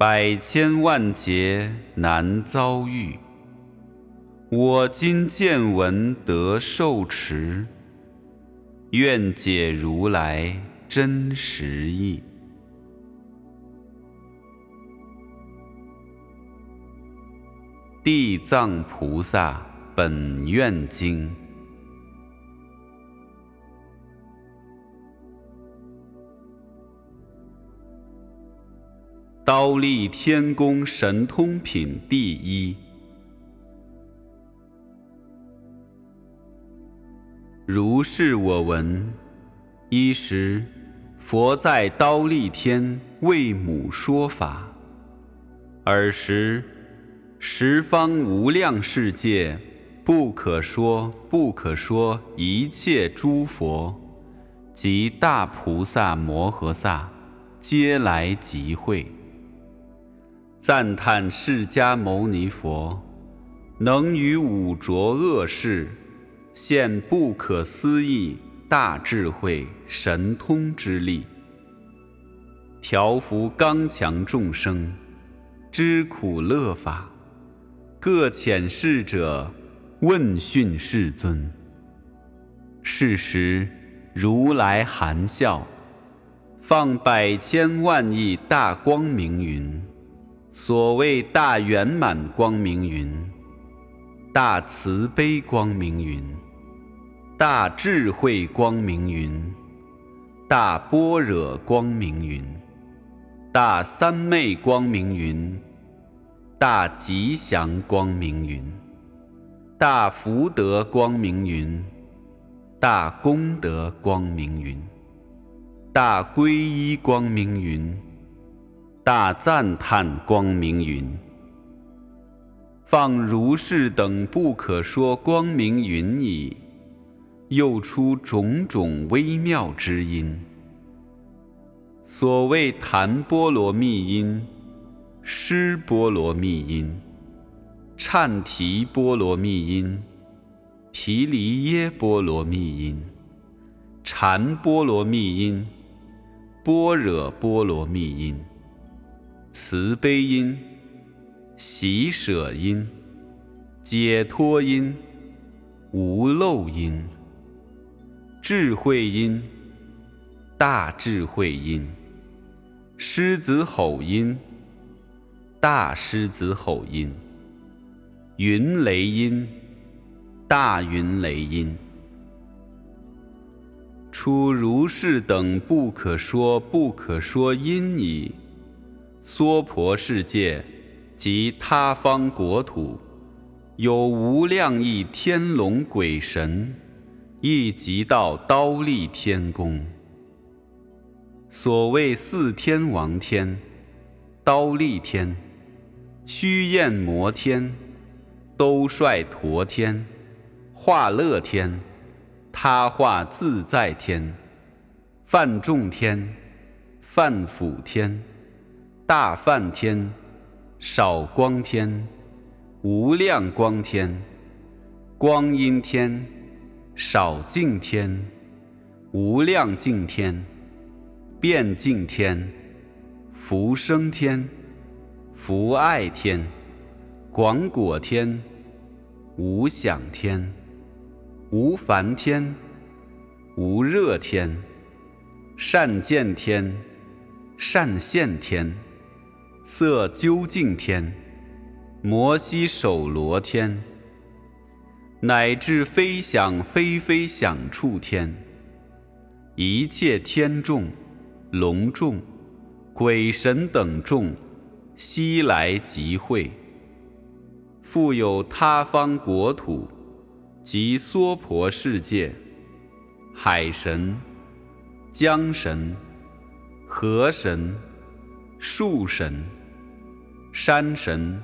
百千万劫难遭遇，我今见闻得受持，愿解如来真实义。《地藏菩萨本愿经》。刀立天宫神通品第一。如是我闻：一时，佛在刀立天为母说法。尔时，十方无量世界，不可说不可说一切诸佛及大菩萨摩诃萨，皆来集会。赞叹释迦牟尼佛，能于五浊恶世现不可思议大智慧神通之力，调伏刚强众生，知苦乐法，各遣侍者问讯世尊。是时，如来含笑，放百千万亿大光明云。所谓大圆满光明云，大慈悲光明云，大智慧光明云，大般若光明云，大三昧光明云，大吉祥光明云，大福德光明云，大功德光明云，大皈依光明云。大赞叹光明云，放如是等不可说光明云矣，又出种种微妙之音。所谓檀波罗蜜音、施波罗蜜音、忏提波罗蜜音、毗梨耶波罗蜜音、禅波罗蜜音、般若波罗蜜音。慈悲音、喜舍音、解脱音、无漏音、智慧音、大智慧音、狮子吼音、大狮子吼音、云雷音、大云雷音，出如是等不可说不可说音矣。娑婆世界及他方国土，有无量亿天龙鬼神，亦即到刀立天宫。所谓四天王天、刀立天、须焰摩天、兜率陀天、化乐天、他化自在天、梵众天、梵辅天。大梵天、少光天、无量光天、光阴天、少净天、无量净天、遍净天、福生天、福爱天、广果天、无想天、无烦天、无热天、善见天、善现天。色究竟天、摩西首罗天，乃至飞想非飞想处天，一切天众、龙众、鬼神等众，悉来集会。复有他方国土及娑婆世界、海神、江神、河神、树神。山神、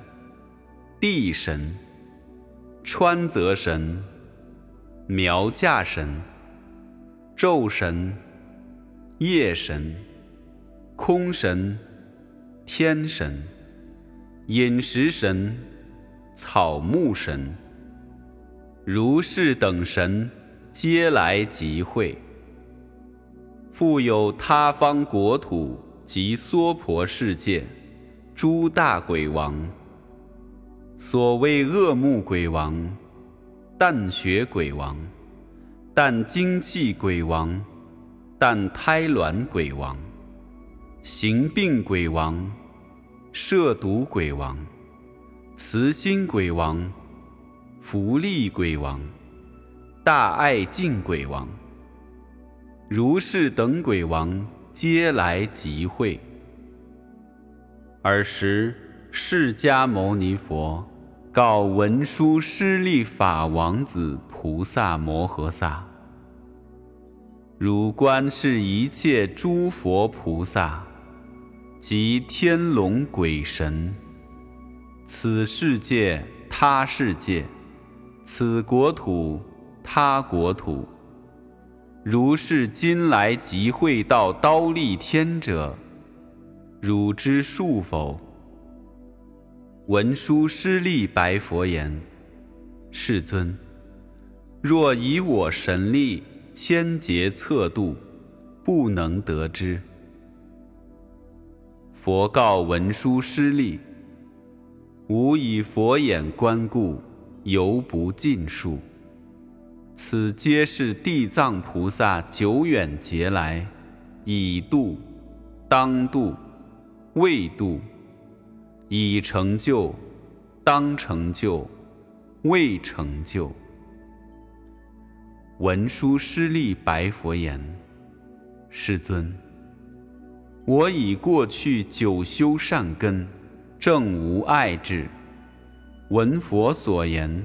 地神、川泽神、苗架神、昼神、夜神、空神、天神、饮食神、草木神，如是等神，皆来集会。复有他方国土及娑婆世界，诸大鬼王。所谓恶目鬼王、淡血鬼王、淡精气鬼王、淡胎卵鬼王、行病鬼王、摄毒鬼王、慈心鬼王、福利鬼王、大爱敬鬼王。如是等鬼王皆来集会。尔时，释迦牟尼佛告文殊师利法王子菩萨摩诃萨：“汝观是一切诸佛菩萨及天龙鬼神，此世界他世界，此国土他国土。”如是今来集会到刀立天者，汝知数否？文殊师利白佛言：“世尊，若以我神力千劫测度，不能得知。”佛告文殊师利：“吾以佛眼观故，犹不尽数。”此皆是地藏菩萨久远劫来，已度、当度、未度、已成就、当成就、未成就。文殊师利白佛言：“世尊，我以过去久修善根，正无碍智，闻佛所言，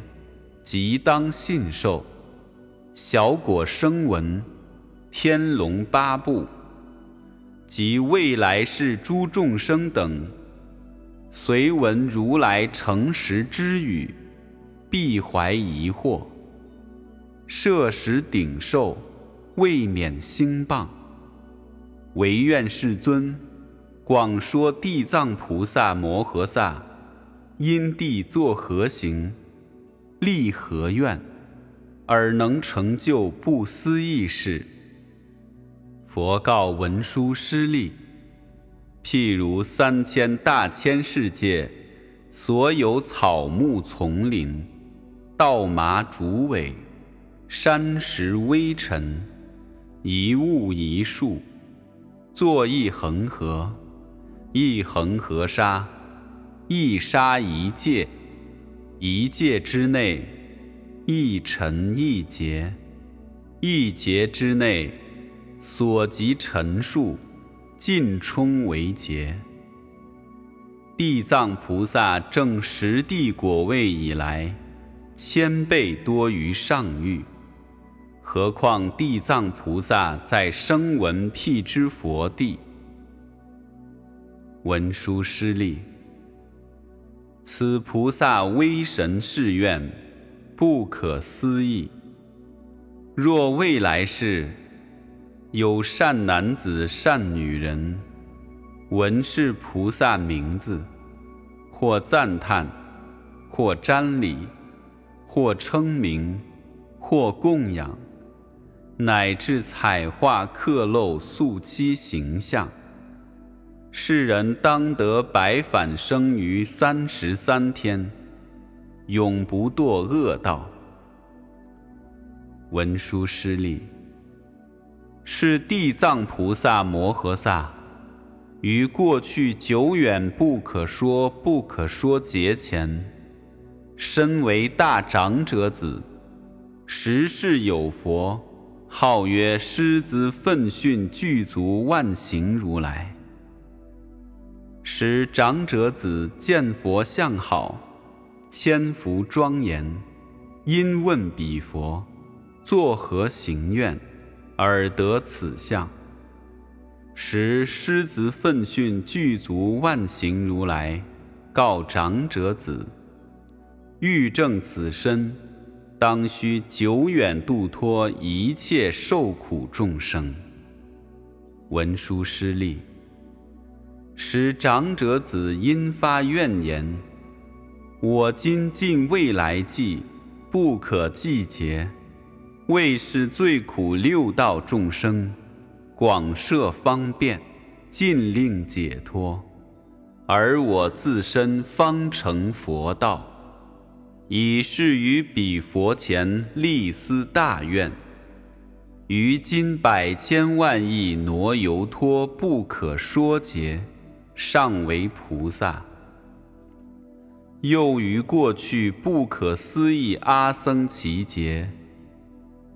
即当信受。”小果生闻，天龙八部及未来世诸众生等，随闻如来诚实之语，必怀疑惑，设时顶受，未免兴谤。唯愿世尊广说地藏菩萨摩诃萨因地作何行，立何愿。而能成就不思议事。佛告文殊师利：譬如三千大千世界，所有草木丛林、稻麻竹苇、山石微尘，一物一树，作一恒河，一恒河沙，一沙一界，一界之内。一尘一劫，一劫之内，所及尘数，尽充为劫。地藏菩萨正十地果位以来，千倍多于上欲。何况地藏菩萨在声闻辟支佛地，文殊师利，此菩萨威神誓愿。不可思议。若未来世有善男子、善女人，闻是菩萨名字，或赞叹，或瞻礼，或称名，或供养，乃至彩画刻镂塑漆形象，世人当得百返生于三十三天。永不堕恶道。文殊师利，是地藏菩萨摩诃萨于过去久远不可说不可说劫前，身为大长者子，时世有佛，号曰狮子奋训具足万行如来。时长者子见佛相好。千福庄严，因问彼佛作何行愿，而得此相？时狮子奋训具足万行如来，告长者子：欲正此身，当须久远度脱一切受苦众生。文殊师利，使长者子因发愿言：我今尽未来际，不可计劫，为是最苦六道众生，广设方便，尽令解脱。而我自身方成佛道，以是于彼佛前立思大愿。于今百千万亿挪游脱不可说劫，尚为菩萨。又于过去不可思议阿僧祇劫，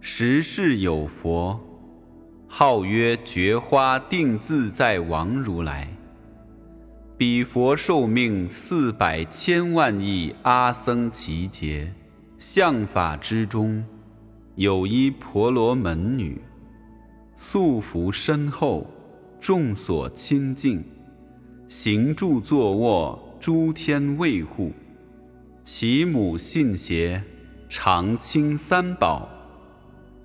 时世有佛，号曰觉花定自在王如来。彼佛寿命四百千万亿阿僧祇劫，相法之中，有一婆罗门女，素服深厚，众所亲近，行住坐卧，诸天卫护。其母信邪，常亲三宝。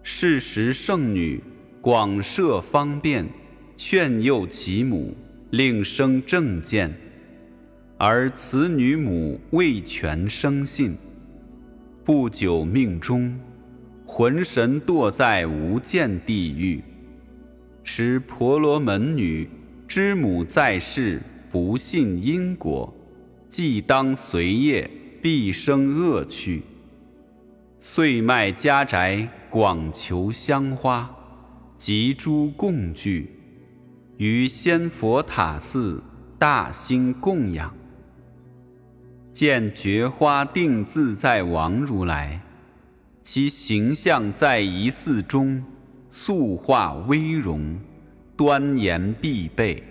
是时圣女广设方便，劝诱其母。令生正见，而此女母未全生信，不久命终，魂神堕在无间地狱。使婆罗门女之母在世不信因果，既当随业，必生恶趣。遂卖家宅，广求香花及诸供具。于仙佛塔寺大兴供养，见觉花定自在王如来，其形象在一寺中，塑化威容，端严必备，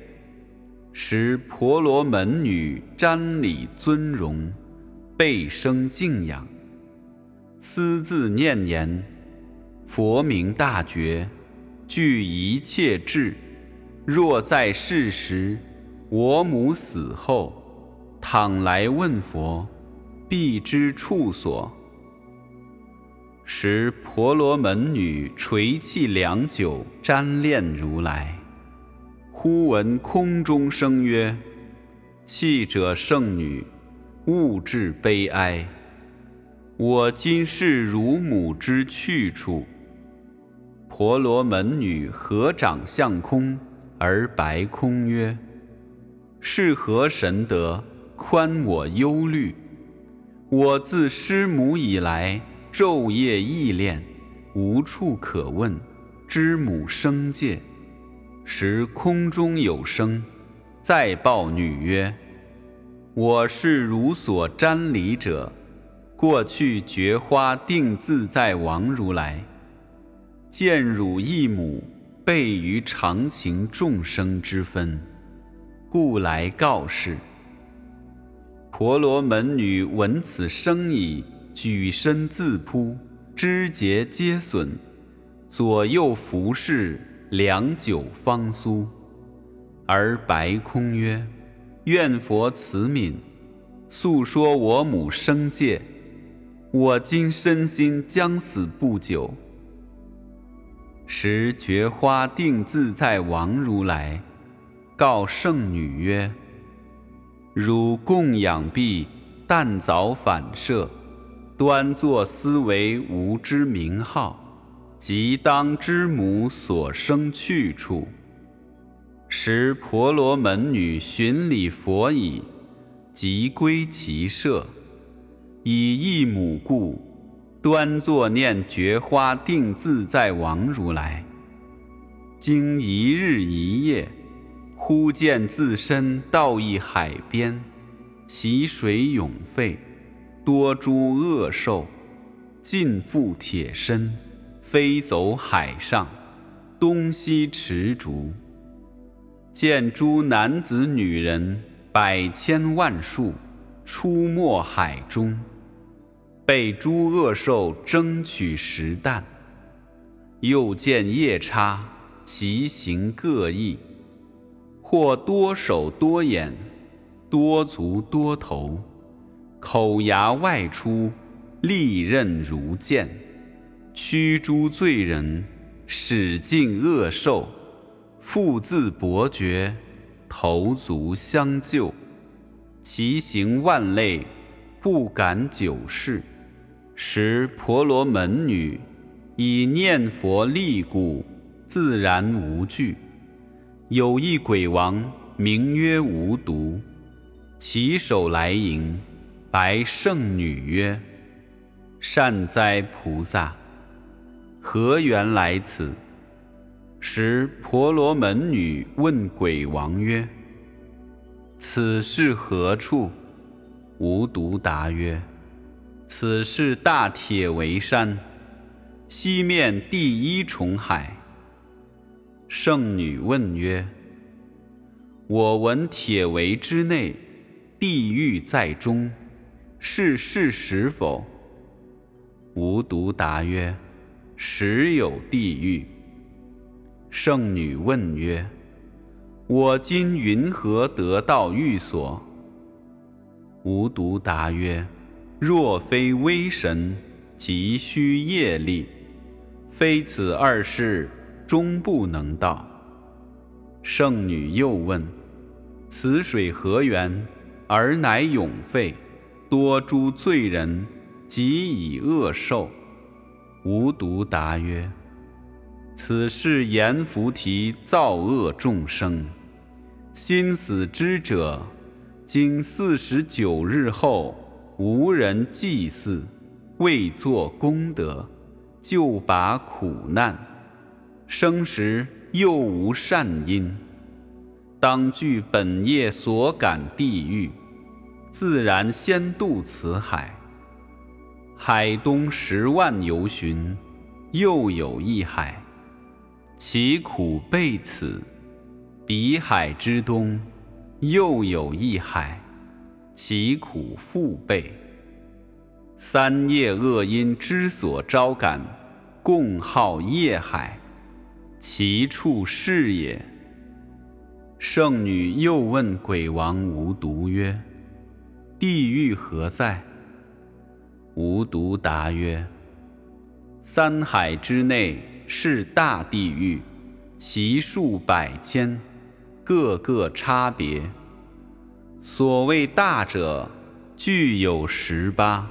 使婆罗门女瞻礼尊荣，倍生敬仰，私自念言：佛名大觉，具一切智。若在世时，我母死后，倘来问佛，必知处所。时婆罗门女垂泣良久，瞻恋如来。忽闻空中声曰：“泣者圣女，勿至悲哀。我今是汝母之去处。”婆罗门女合掌向空。而白空曰：“是何神德，宽我忧虑？我自师母以来，昼夜忆恋，无处可问。知母生界，时空中有声，再报女曰：‘我是汝所瞻礼者，过去觉花定自在王如来，见汝一母。’”备于常情众生之分，故来告示。婆罗门女闻此声已，举身自扑，肢节皆损，左右服侍，良久方苏。而白空曰：“愿佛慈悯，诉说我母生界。我今身心将死不久。”时觉花定自在王如来告圣女曰：“汝供养毕，但早反射，端坐思维吾之名号，即当知母所生去处。”时婆罗门女寻礼佛已，即归其舍，以一母故。端坐念觉花定自在王如来，经一日一夜，忽见自身到一海边，其水涌沸，多诸恶兽，尽覆铁身，飞走海上，东西驰逐。见诸男子女人百千万数，出没海中。被诸恶兽争取食啖，又见夜叉，其形各异，或多手多眼，多足多头，口牙外出，利刃如剑，驱诸罪人，使尽恶兽，复自伯爵，头足相救，其行万类，不敢久视。时婆罗门女以念佛力故，自然无惧。有一鬼王，名曰无毒，起手来迎，白圣女曰：“善哉，菩萨，何缘来此？”时婆罗门女问鬼王曰：“此是何处？”无毒答曰。此是大铁围山，西面第一重海。圣女问曰：“我闻铁围之内，地狱在中，是事实否？”无独答曰：“实有地狱。”圣女问曰：“我今云何得到寓所？”无独答曰：若非威神，急需业力，非此二世终不能到。圣女又问：此水何源？而乃永废，多诸罪人，及以恶受。无独答曰：此是阎浮提造恶众生，心死之者，经四十九日后。无人祭祀，未作功德，就把苦难；生时又无善因，当据本业所感地狱，自然先渡此海。海东十万由旬，又有一海，其苦备此；彼海之东，又有一海。其苦复倍。三业恶因之所招感，共号业海，其处是也。圣女又问鬼王无毒曰：“地狱何在？”无毒答曰：“三海之内是大地狱，其数百千，各个差别。”所谓大者，具有十八，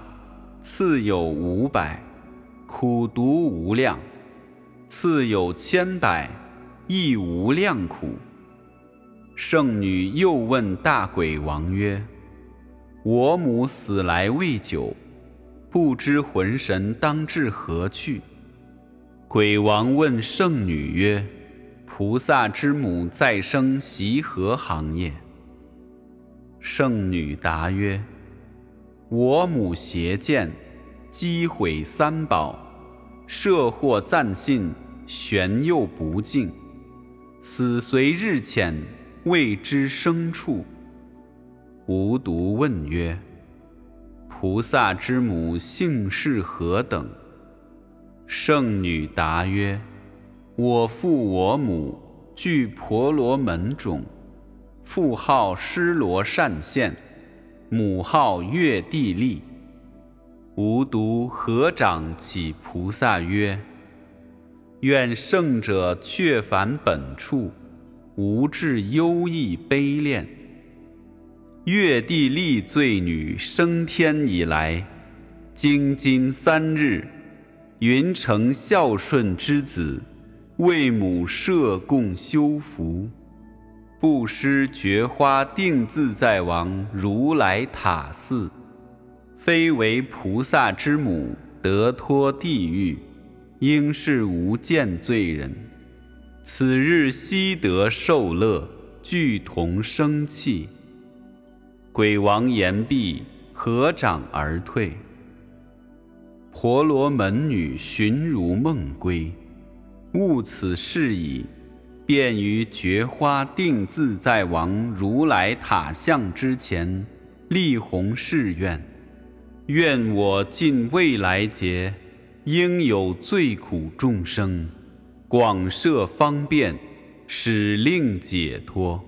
次有五百，苦毒无量；次有千百，亦无量苦。圣女又问大鬼王曰：“我母死来未久，不知魂神当至何去？”鬼王问圣女曰：“菩萨之母再生习何行业？”圣女答曰：“我母邪见，击毁三宝，摄获暂信，玄又不敬，死随日浅，未知生处。”无独问曰：“菩萨之母姓氏何等？”圣女答曰：“我父我母具婆罗门种。”父号施罗善现，母号月地利。无独合掌起菩萨曰：“愿圣者却返本处，无至忧异悲恋。月地利罪女升天以来，经今三日，云成孝顺之子，为母设供修福。”布施觉花定自在王如来塔寺，非为菩萨之母得脱地狱，应是无间罪人。此日悉得受乐，俱同生气。鬼王言毕，合掌而退。婆罗门女寻如梦归，悟此事矣。便于觉花定自在王如来塔像之前，立弘誓愿：愿我尽未来劫，应有最苦众生，广设方便，使令解脱。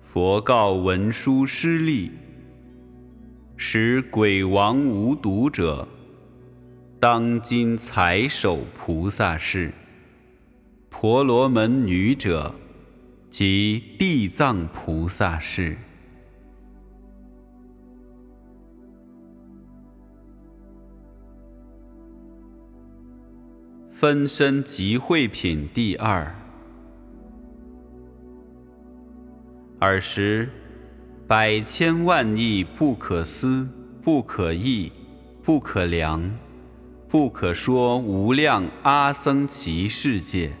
佛告文殊师利：使鬼王无毒者，当今才守菩萨事；婆罗门女者，即地藏菩萨是。分身集会品第二。尔时，百千万亿不可思、不可议、不可量、不可说无量阿僧祇世界，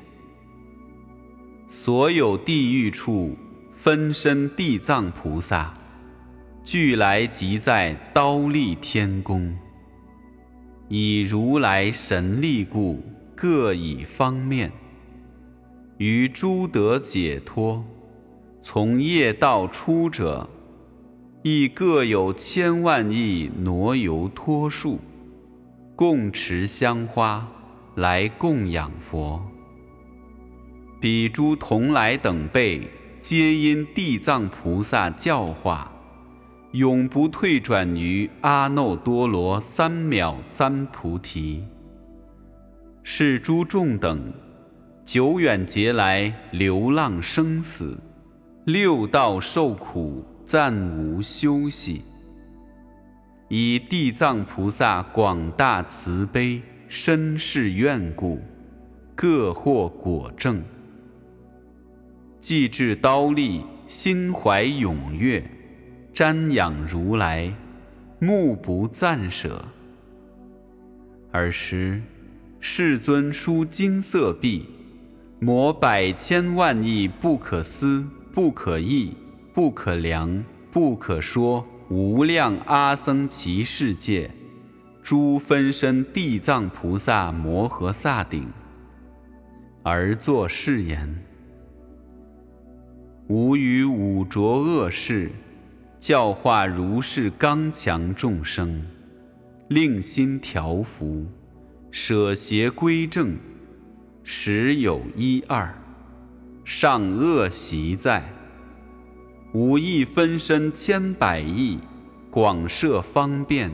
所有地狱处分身地藏菩萨，俱来即在刀立天宫，以如来神力故。各以方面，于诸得解脱，从业道出者，亦各有千万亿挪游托树，共持香花来供养佛。彼诸同来等辈，皆因地藏菩萨教化，永不退转于阿耨多罗三藐三菩提。是诸众等，久远劫来流浪生死，六道受苦，暂无休息。以地藏菩萨广大慈悲，深世愿故，各获果证。既至刀立，心怀踊跃，瞻仰如来，目不暂舍。尔时。世尊书金色壁，摩百千万亿不可思、不可议、不可量、不可说无量阿僧祇世界，诸分身地藏菩萨摩诃萨顶，而作是言：吾于五浊恶世，教化如是刚强众生，令心调伏。舍邪归正，时有一二，上恶习在。五亿分身千百亿，广设方便，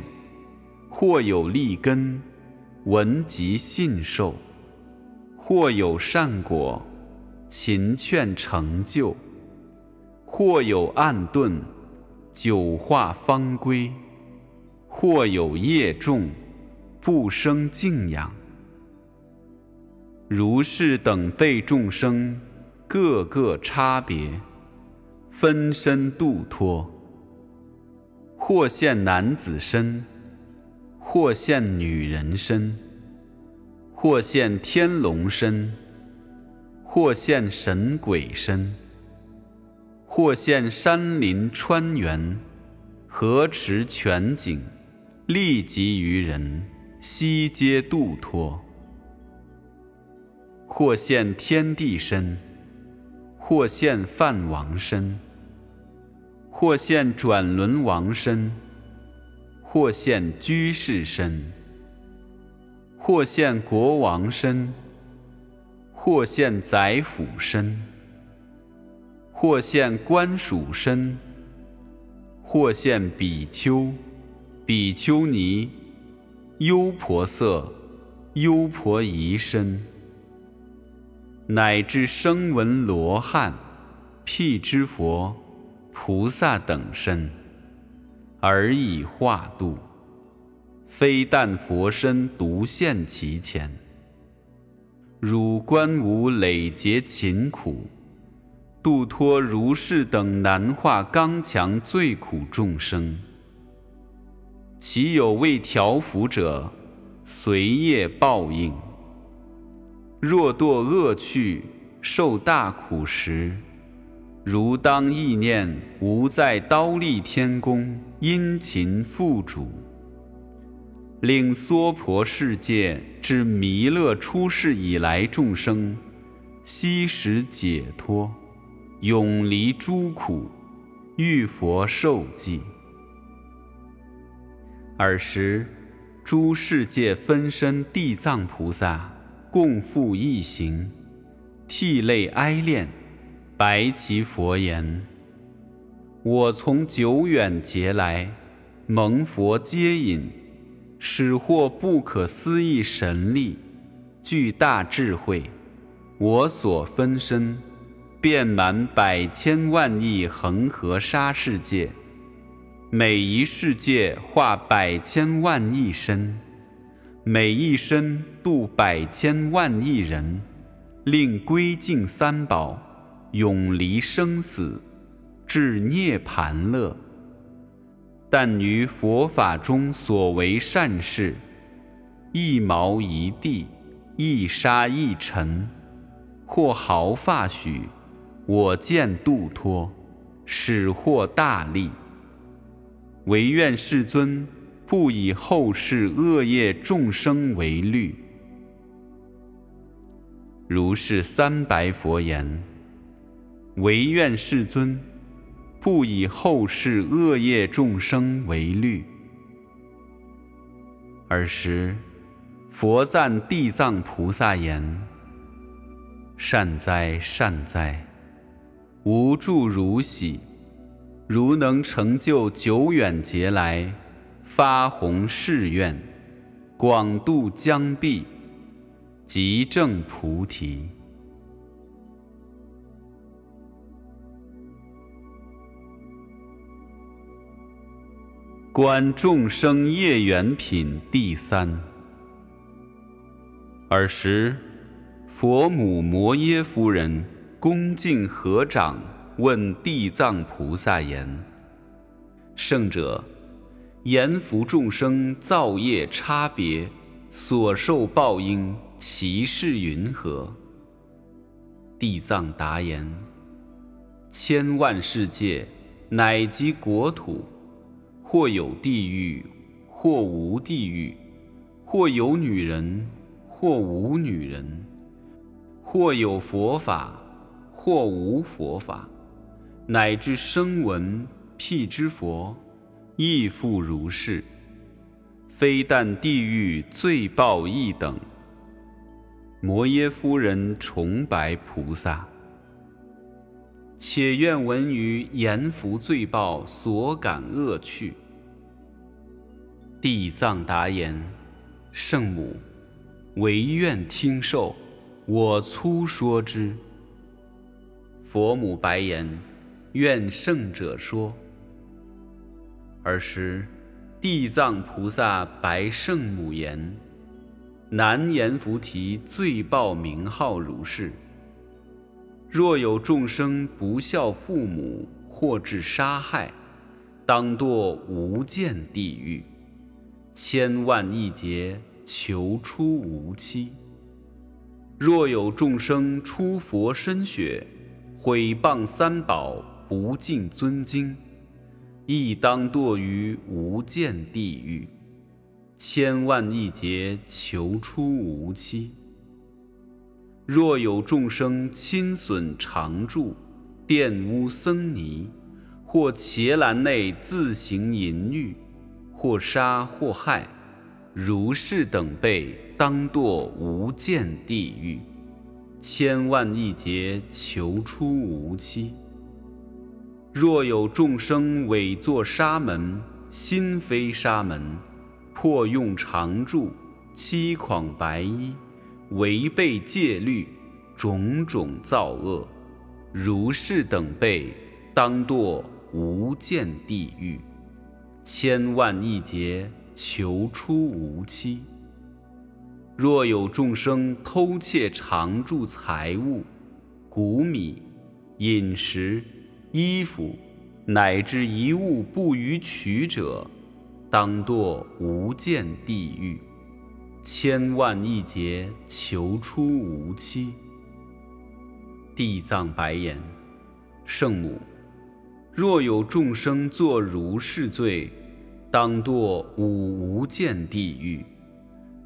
或有利根，闻即信受；或有善果，勤劝成就；或有暗钝，久化方归；或有业重。不生敬仰，如是等辈众生，各个差别，分身度脱。或现男子身，或现女人身，或现天龙身，或现神鬼身，或现山林川原，河池泉井，利及于人。悉皆度脱，或现天地身，或现梵王身，或现转轮王身，或现居士身，或现国王身，或现宰辅身，或现官属身，或现比丘、比丘尼。优婆塞、优婆夷身，乃至声闻罗汉、辟支佛、菩萨等身，而以化度。非但佛身独现其前，汝观无累劫勤苦，度脱如是等难化刚强最苦众生。其有未调伏者，随业报应。若堕恶趣，受大苦时，如当意念无在刀立天宫殷勤付主，令娑婆世界之弥勒出世以来众生，悉时解脱，永离诸苦，遇佛受记。尔时，诸世界分身地藏菩萨共赴一行，涕泪哀恋，白其佛言：“我从久远劫来，蒙佛接引，使获不可思议神力，巨大智慧。我所分身，遍满百千万亿恒河沙世界，每一世界化百千万亿身，每一身度百千万亿人，令归敬三宝，永离生死。至涅盘乐，但于佛法中所为善事，一毛一地，一沙一尘，或毫发许，我见度脱，始获大利。唯愿世尊不以后世恶业众生为虑。如是三白佛言：唯愿世尊。不以后世恶业众生为虑。尔时，佛赞地藏菩萨言：“善哉，善哉！无住如喜，如能成就久远劫来发弘誓愿，广度疆壁，即证菩提。”观众生业缘品第三。尔时，佛母摩耶夫人恭敬合掌问地藏菩萨言：“圣者，言福众生造业差别，所受报应，其事云何？”地藏答言：“千万世界，乃及国土。”或有地狱，或无地狱；或有女人，或无女人；或有佛法，或无佛法，乃至声闻辟支佛，亦复如是。非但地狱罪报一等。摩耶夫人崇白菩萨，且愿闻于阎浮罪报所感恶趣。地藏答言：“圣母，唯愿听受，我粗说之。”佛母白言：“愿圣者说。”尔时，地藏菩萨白圣母言：“南阎浮提罪报名号如是。若有众生不孝父母，或致杀害，当堕无间地狱。”千万亿劫求出无期。若有众生出佛身血，毁谤三宝，不敬尊经，亦当堕于无间地狱。千万亿劫求出无期。若有众生亲损常住，玷污僧尼，或伽蓝内自行淫欲。或杀或害，如是等辈当堕无间地狱，千万亿劫求出无期。若有众生伪作沙门，心非沙门，破用常住，欺诳白衣，违背戒律，种种造恶，如是等辈当堕无间地狱。千万亿劫求出无期。若有众生偷窃常住财物、谷米、饮食、衣服，乃至一物不予取者，当堕无间地狱。千万亿劫求出无期。地藏白言：圣母。若有众生作如是罪，当堕五无间地狱，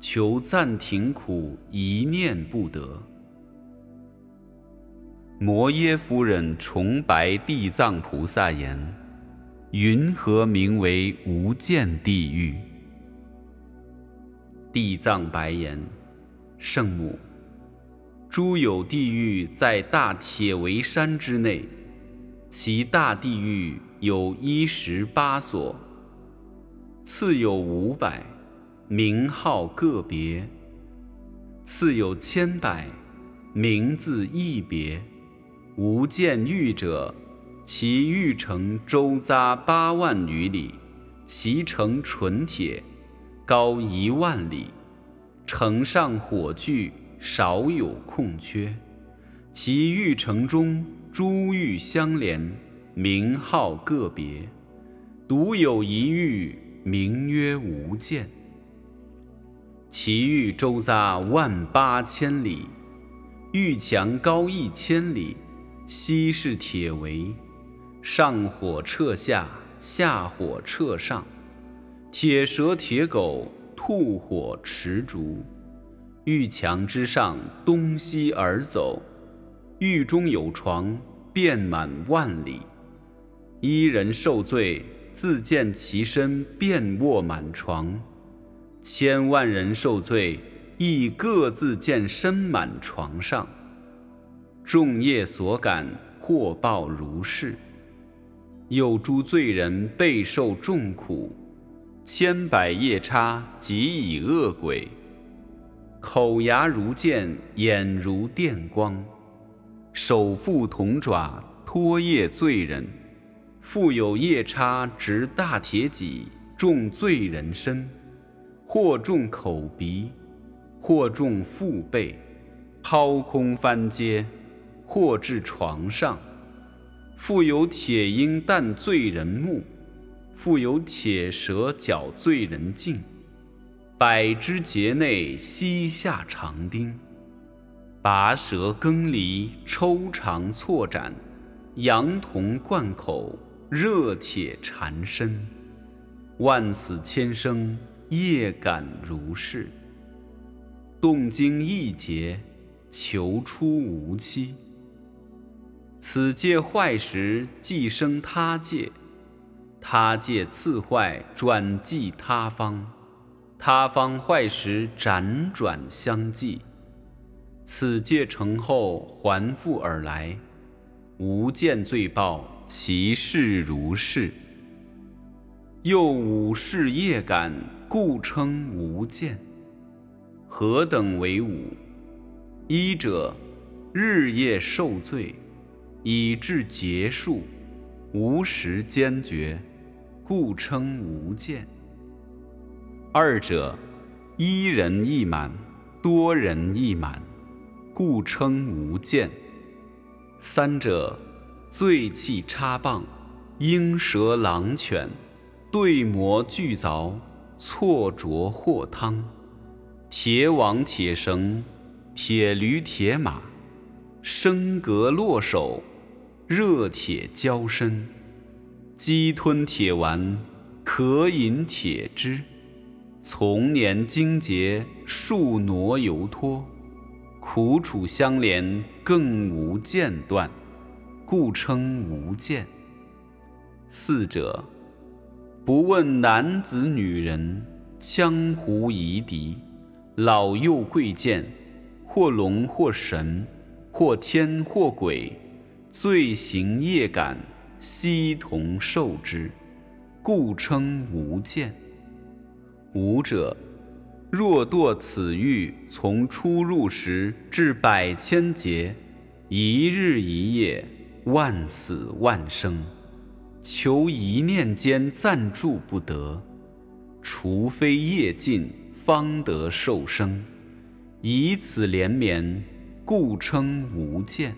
求暂停苦，一念不得。摩耶夫人崇白地藏菩萨言：“云何名为无间地狱？”地藏白言：“圣母，诸有地狱在大铁围山之内。”其大地狱有一十八所，次有五百，名号个别；次有千百，名字一别。无见玉者，其玉成周匝八万余里，其成纯铁，高一万里，城上火炬少有空缺。其玉城中珠玉相连，名号个别，独有一玉，名曰无间。其玉周匝万八千里，玉墙高一千里。西是铁围，上火彻下，下火彻上。铁蛇铁狗，吐火持烛。玉墙之上，东西而走。狱中有床，遍满万里。一人受罪，自见其身遍卧满床；千万人受罪，亦各自见身满床上。众业所感，获报如是。有诸罪人备受众苦，千百夜叉即以恶鬼，口牙如剑，眼如电光，手覆铜爪，拖曳罪人。复有夜叉执大铁戟，重罪人身，或重口鼻，或重腹背，抛空翻阶。或至床上，复有铁鹰弹罪人目，复有铁蛇绞罪人颈，百枝节内膝下长钉，拔舌更离，抽肠错斩，羊铜贯口，热铁缠身，万死千生，业感如是。动经一劫，求出无期。此界坏时，即生他界；他界次坏，转继他方；他方坏时，辗转相继。此界成后，还复而来。无见罪报，其事如是。又五世业感，故称无间。何等为五？一者，日夜受罪。以至结束，无时坚决，故称无间。二者，一人一满，多人一满，故称无间。三者，醉气插棒，鹰蛇狼犬，对磨俱凿，错琢或汤，铁网铁绳，铁驴铁马，升格落手。热铁交身，鸡吞铁丸，渴饮铁汁；从年精节，数挪犹脱，苦楚相连，更无间断，故称无间。四者，不问男子女人，江湖夷狄，老幼贵贱，或龙或神，或天或鬼。罪行业感，悉同受之，故称无间。无者，若堕此狱，从出入时至百千劫，一日一夜，万死万生，求一念间暂住不得，除非业尽，方得受生。以此连绵，故称无间。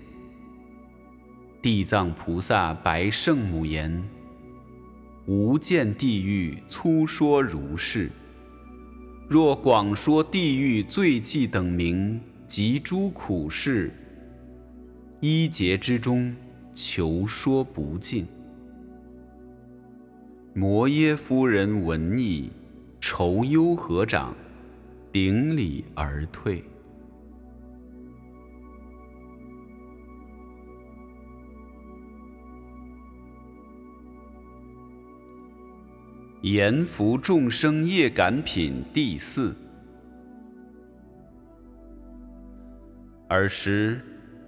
地藏菩萨白圣母言：“无间地狱粗说如是。若广说地狱罪迹等名及诸苦事，一劫之中求说不尽。”摩耶夫人闻已，愁忧合掌，顶礼而退。言福众生业感品第四。尔时，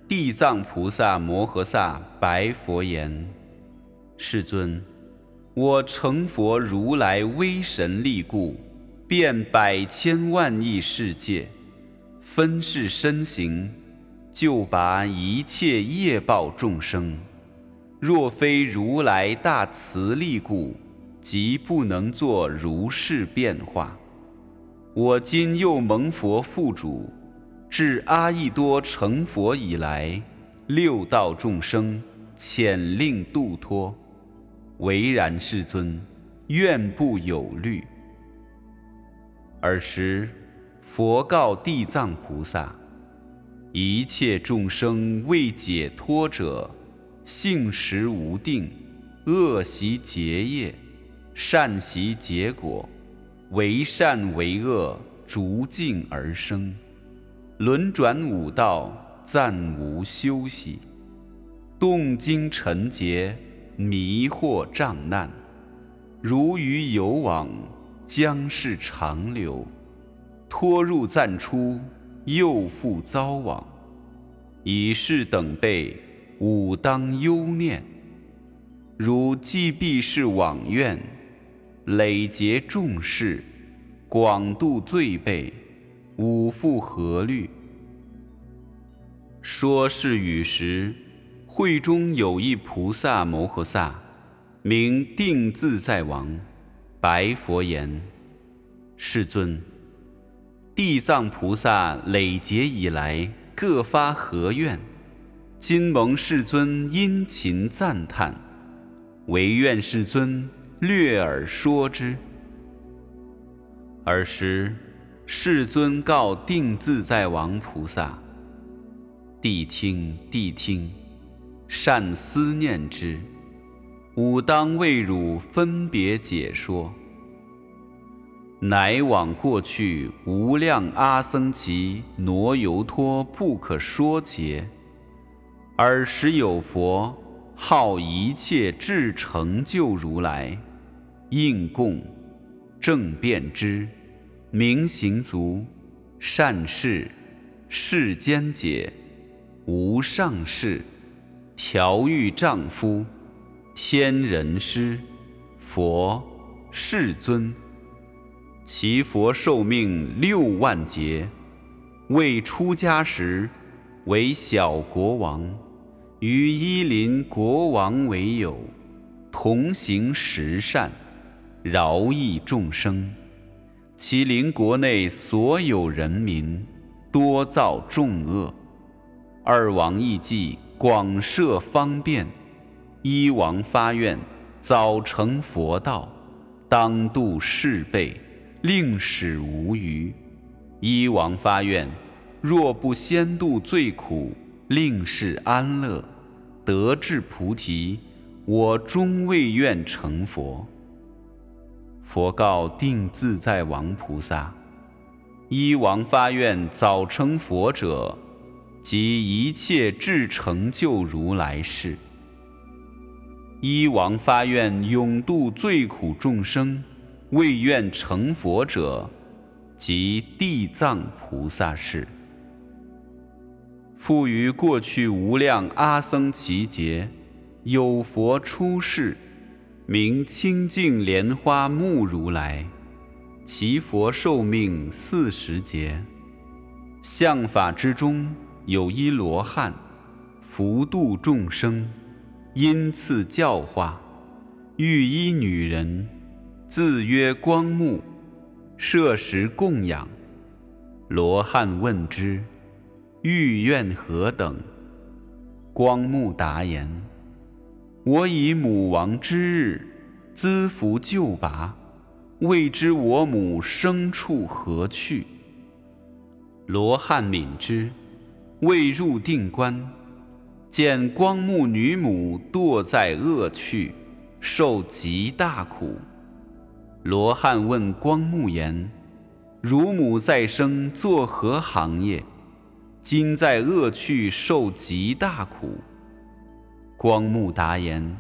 地藏菩萨摩诃萨白佛言：“世尊。”我成佛如来威神力故，遍百千万亿世界，分世身形，救拔一切业报众生。若非如来大慈力故，即不能作如是变化。我今又蒙佛父主，至阿逸多成佛以来，六道众生遣令度脱，唯然世尊，愿不有虑。尔时，佛告地藏菩萨：一切众生未解脱者，性实无定，恶习结业。善习结果，为善为恶，逐境而生，轮转五道，暂无休息，动经尘劫，迷惑障难，如鱼游网，将是长流，拖入暂出，又复遭往，以是等辈，吾当忧念，如既必是往愿。累劫众事，广度罪辈，吾复何虑？说是语时，会中有一菩萨摩诃萨，名定自在王，白佛言：“世尊，地藏菩萨累劫以来，各发何愿？今蒙世尊殷勤赞叹，唯愿世尊。”略而说之。尔时，世尊告定自在王菩萨：“谛听，谛听，善思念之。吾当为汝分别解说。乃往过去无量阿僧祇挪游托不可说劫。尔时有佛号一切智成就如来。”应供，正遍知，明行足，善事，世间解，无上士，调御丈夫，天人师，佛世尊。其佛寿命六万劫，未出家时，为小国王，与依邻国王为友，同行十善。饶益众生，其邻国内所有人民多造众恶。二王亦既广设方便，一王发愿早成佛道，当度世辈，令使无余。一王发愿，若不先度罪苦，令使安乐，得至菩提，我终未愿成佛。佛告定自在王菩萨：“一王发愿早成佛者，即一切智成就如来世。一王发愿永度最苦众生，未愿成佛者，即地藏菩萨世。复于过去无量阿僧祇劫，有佛出世。”名清净莲花目如来，其佛寿命四十劫。相法之中有一罗汉，福度众生，因赐教化，欲依女人，自曰光目，设食供养。罗汉问之，欲愿何等？光目答言。我以母亡之日，资福救拔，未知我母生处何去。罗汉悯之，未入定观，见光目女母堕在恶趣，受极大苦。罗汉问光目言：“汝母再生作何行业？今在恶趣受极大苦。”光目答言：“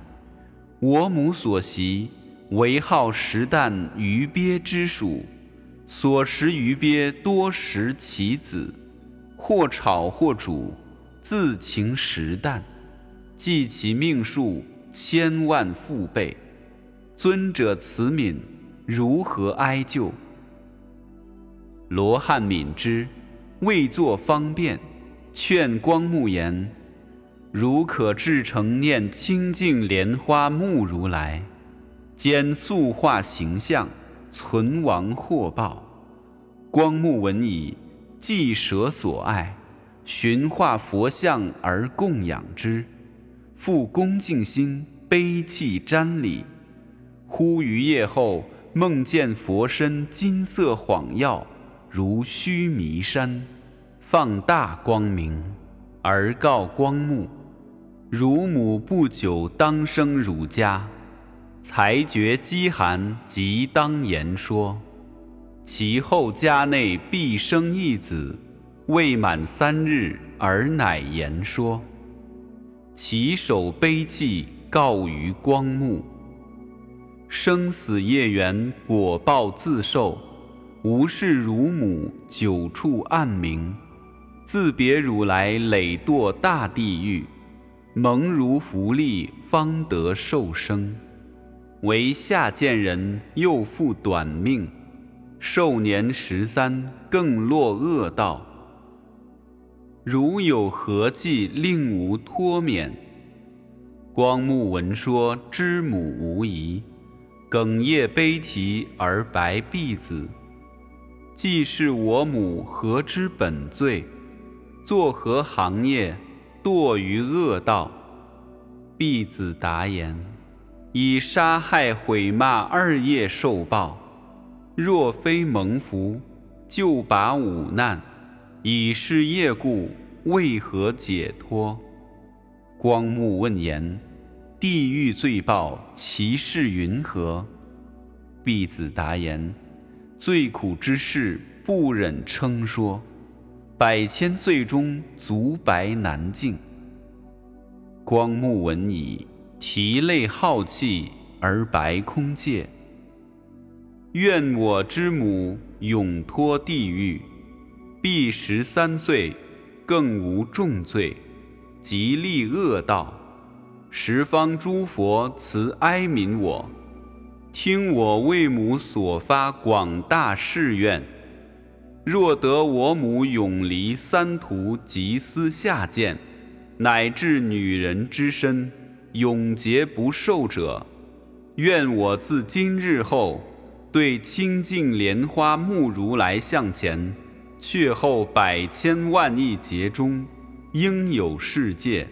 我母所习唯好食啖鱼鳖之属，所食鱼鳖多食其子，或炒或煮，自情食啖，记其命数千万复倍。尊者慈悯，如何哀救？罗汉敏之，为作方便，劝光目言：如可至诚念清净莲花目如来，兼塑化形象，存亡获报。光目闻已，即舍所爱，寻化佛像而供养之，复恭敬心，悲泣瞻礼。忽于夜后，梦见佛身金色晃耀。如须弥山，放大光明，而告光目：汝母不久当生汝家，才觉饥寒，即当言说。其后家内必生一子，未满三日，而乃言说。其手悲泣，告于光目：生死业缘，果报自受。无视汝母久处暗冥，自别汝来累堕大地狱，蒙如福利方得受生。为下贱人又复短命，寿年十三更落恶道。如有何计令吾脱免？光目闻说知母无疑，哽咽悲啼而白婢子。既是我母，何之本罪？作何行业，堕于恶道？婢子答言：以杀害毁骂二业受报。若非蒙福，就把五难，以是业故，为何解脱？光目问言：地狱罪报，其事云何？弟子答言。最苦之事不忍称说，百千岁中足白难尽。光目闻已，啼泪浩气而白空界。愿我之母永脱地狱，必十三岁，更无重罪，极利恶道。十方诸佛慈哀悯我。听我为母所发广大誓愿，若得我母永离三途及思下贱，乃至女人之身，永劫不受者，愿我自今日后，对清净莲花目如来向前，却后百千万亿劫中，应有世界，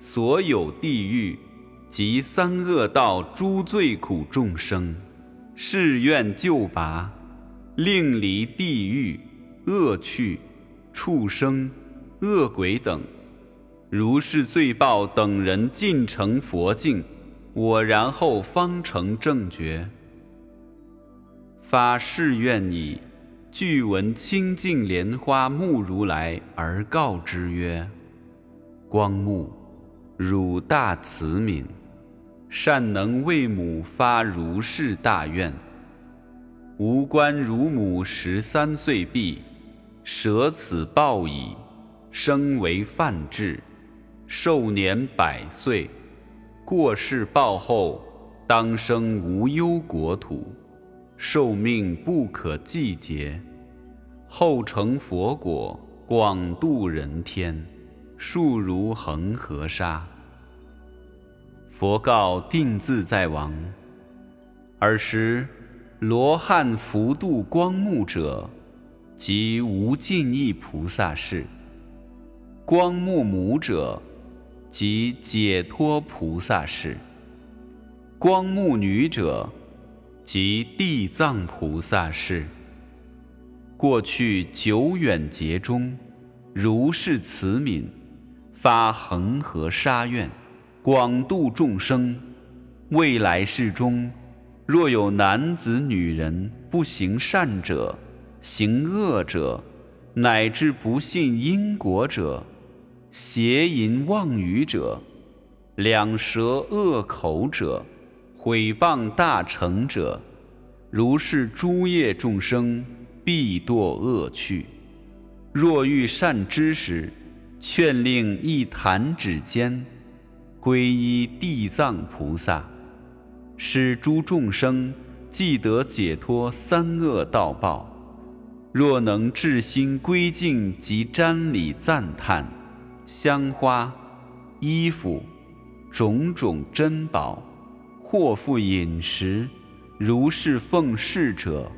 所有地狱。及三恶道诸罪苦众生，誓愿救拔，令离地狱、恶趣、畜生、恶鬼等，如是罪报等人尽成佛境，我然后方成正觉。发誓愿已，具闻清净莲花目如来而告之曰：光目，汝大慈悯。善能为母发如是大愿，吾观汝母十三岁毕，舍此报矣，生为梵志，寿年百岁，过世报后，当生无忧国土，寿命不可计劫，后成佛果，广度人天，数如恒河沙。佛告定自在王：尔时，罗汉福度光目者，即无尽意菩萨是；光目母者，即解脱菩萨是；光目女者，即地藏菩萨是。过去久远劫中，如是慈悯，发恒河沙愿。广度众生，未来世中，若有男子女人不行善者，行恶者，乃至不信因果者，邪淫妄语者，两舌恶口者，毁谤大成者，如是诸业众生，必堕恶趣。若遇善知识，劝令一弹指间。皈依地藏菩萨，使诸众生既得解脱三恶道报。若能至心归敬及瞻礼赞叹，香花、衣服、种种珍宝，或复饮食，如是奉事者，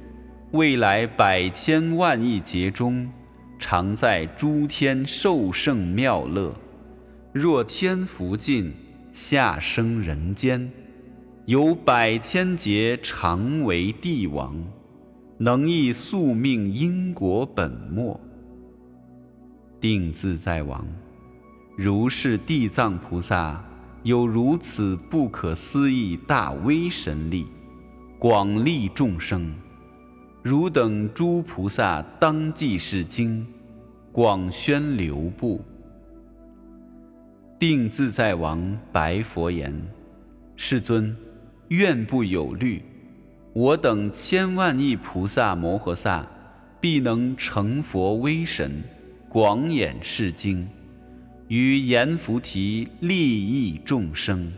未来百千万亿劫中，常在诸天受胜妙乐。若天福尽，下生人间，有百千劫常为帝王。能益宿命因果本末，定自在王，如是地藏菩萨有如此不可思议大威神力，广利众生。汝等诸菩萨当即是经，广宣流布。定自在王白佛言：“世尊，愿不有虑。”我等千万亿菩萨摩诃萨，必能成佛威神，广演是经，于阎浮提利益众生。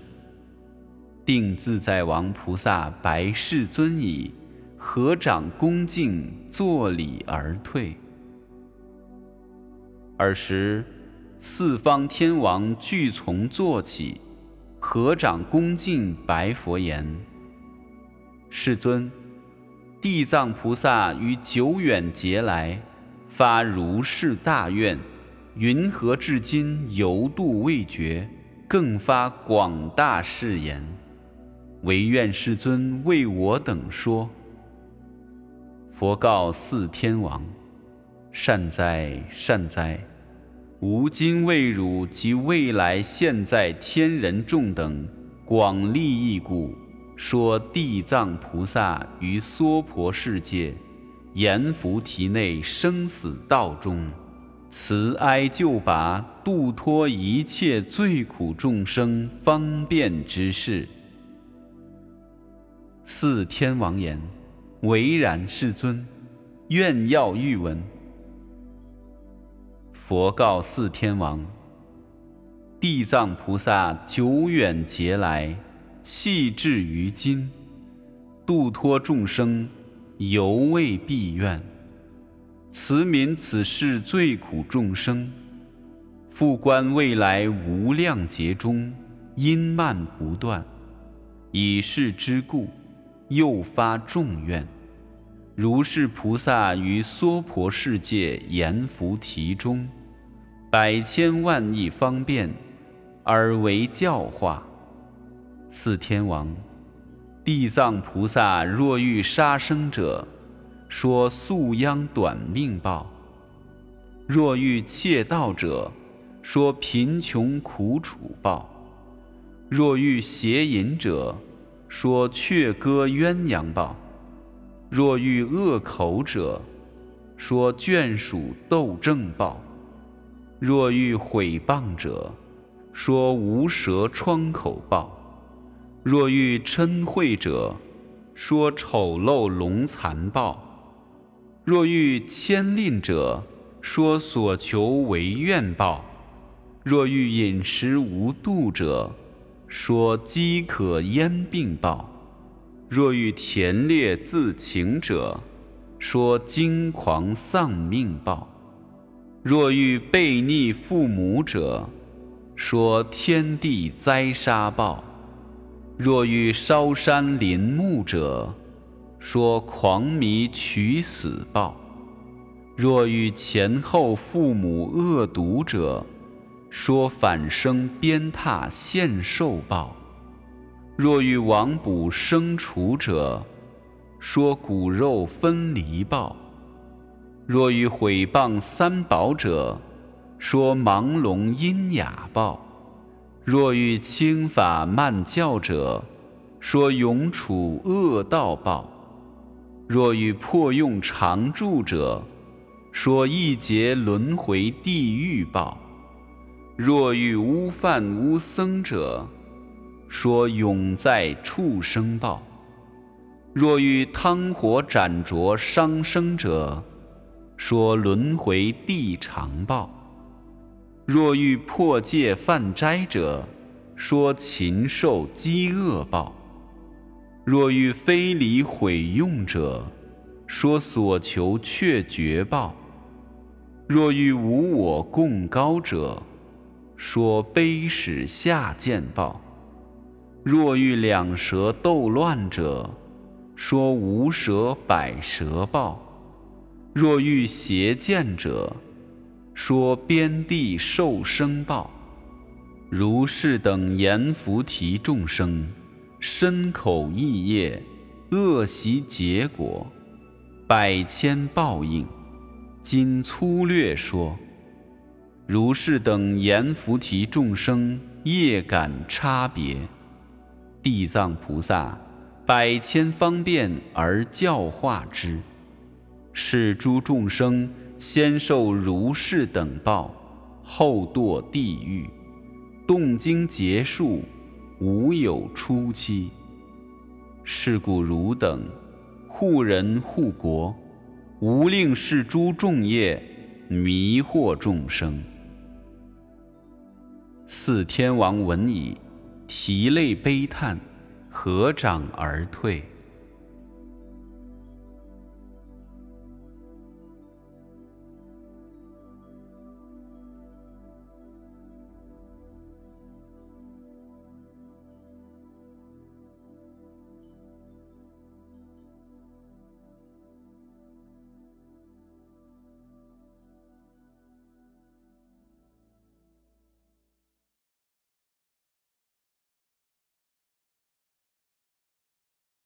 定自在王菩萨白世尊已，合掌恭敬，作礼而退。尔时，四方天王俱从坐起，合掌恭敬，白佛言。世尊，地藏菩萨于久远劫来发如是大愿，云何至今犹度未绝？更发广大誓言，唯愿世尊为我等说。佛告四天王：善哉善哉，吾今为汝及未来现在天人众等广利益故。说地藏菩萨于娑婆世界阎浮提内生死道中，慈哀救拔，度脱一切罪苦众生方便之事。四天王言：“唯然，世尊，愿要欲闻。”佛告四天王：“地藏菩萨久远劫来。”弃至于今，度脱众生，犹未毕愿。慈悯此世最苦众生，复观未来无量劫中，因慢不断，以是之故，又发众愿。如是菩萨于娑婆世界阎浮提中，百千万亿方便，而为教化。四天王，地藏菩萨若欲杀生者，说素殃短命报；若遇窃盗者，说贫穷苦楚报；若遇邪淫者，说雀歌鸳鸯报；若遇恶口者，说眷属斗正报；若遇毁谤者，说无舌疮口报。若遇嗔恚者，说丑陋龙残报；若欲迁令者，说所求为愿报；若欲饮食无度者，说饥渴咽病报；若欲田猎自情者，说惊狂丧命报；若欲背逆父母者，说天地灾杀报。若欲烧山林木者，说狂迷取死报；若遇前后父母恶毒者，说反生鞭挞现受报；若遇亡卜生除者，说骨肉分离报；若遇毁谤三宝者，说盲聋阴哑报。若遇轻法慢教者，说永处恶道报；若欲破用常住者，说一劫轮回地狱报；若欲污犯污僧者，说永在畜生报；若欲汤火斩灼伤生者，说轮回地长报。若欲破戒犯斋者，说禽兽饥饿报；若欲非礼毁用者，说所求却绝报；若欲无我共高者，说卑使下贱报；若欲两舌斗乱者，说无舌百舌报；若欲邪见者，说边地受生报。如是等言菩提众生。身口意业，恶习结果，百千报应。今粗略说，如是等言菩提众生业感差别，地藏菩萨百千方便而教化之，是诸众生先受如是等报，后堕地狱，动经结束。无有初期，是故汝等护人护国，无令是诸众业迷惑众生。四天王闻已，涕泪悲叹，合掌而退。